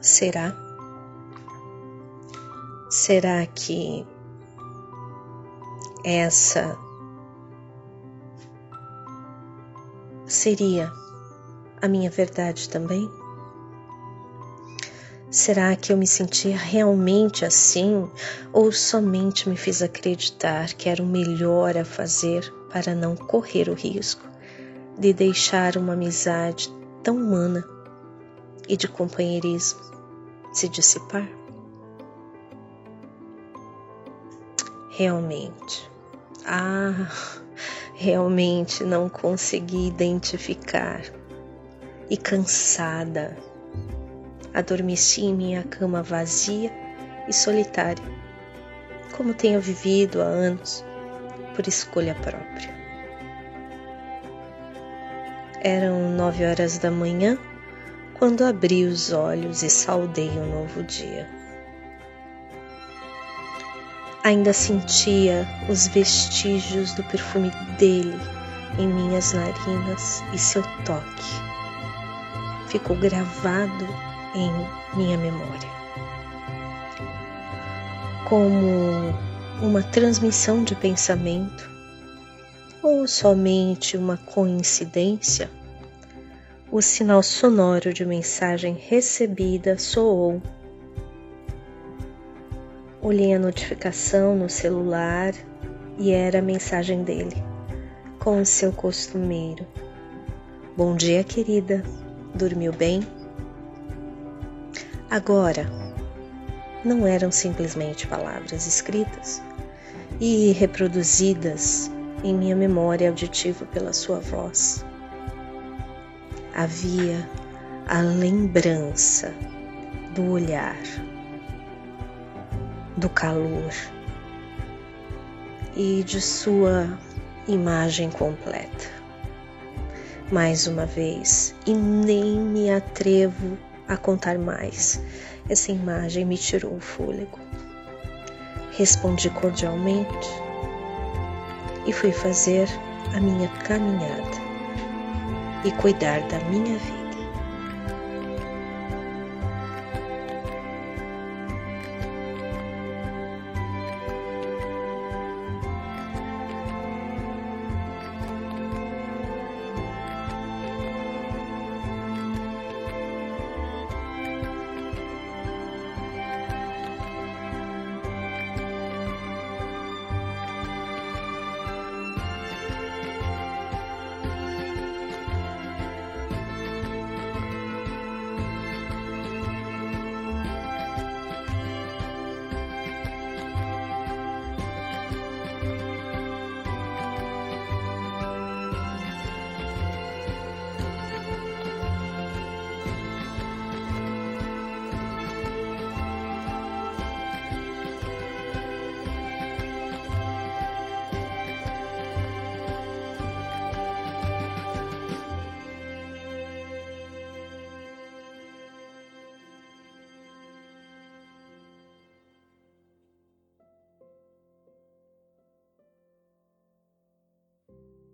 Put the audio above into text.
Será? Será que essa seria a minha verdade também? Será que eu me sentia realmente assim ou somente me fiz acreditar que era o melhor a fazer para não correr o risco de deixar uma amizade tão humana e de companheirismo se dissipar? Realmente, ah, realmente não consegui identificar e cansada, adormeci em minha cama vazia e solitária, como tenho vivido há anos, por escolha própria. Eram nove horas da manhã quando abri os olhos e saudei um novo dia. Ainda sentia os vestígios do perfume dele em minhas narinas e seu toque ficou gravado em minha memória. Como uma transmissão de pensamento, ou somente uma coincidência, o sinal sonoro de mensagem recebida soou. Olhei a notificação no celular e era a mensagem dele, com o seu costumeiro. Bom dia, querida. Dormiu bem? Agora, não eram simplesmente palavras escritas e reproduzidas em minha memória auditiva pela sua voz. Havia a lembrança do olhar, do calor e de sua imagem completa. Mais uma vez, e nem me atrevo a contar mais, essa imagem me tirou o fôlego. Respondi cordialmente e fui fazer a minha caminhada e cuidar da minha vida.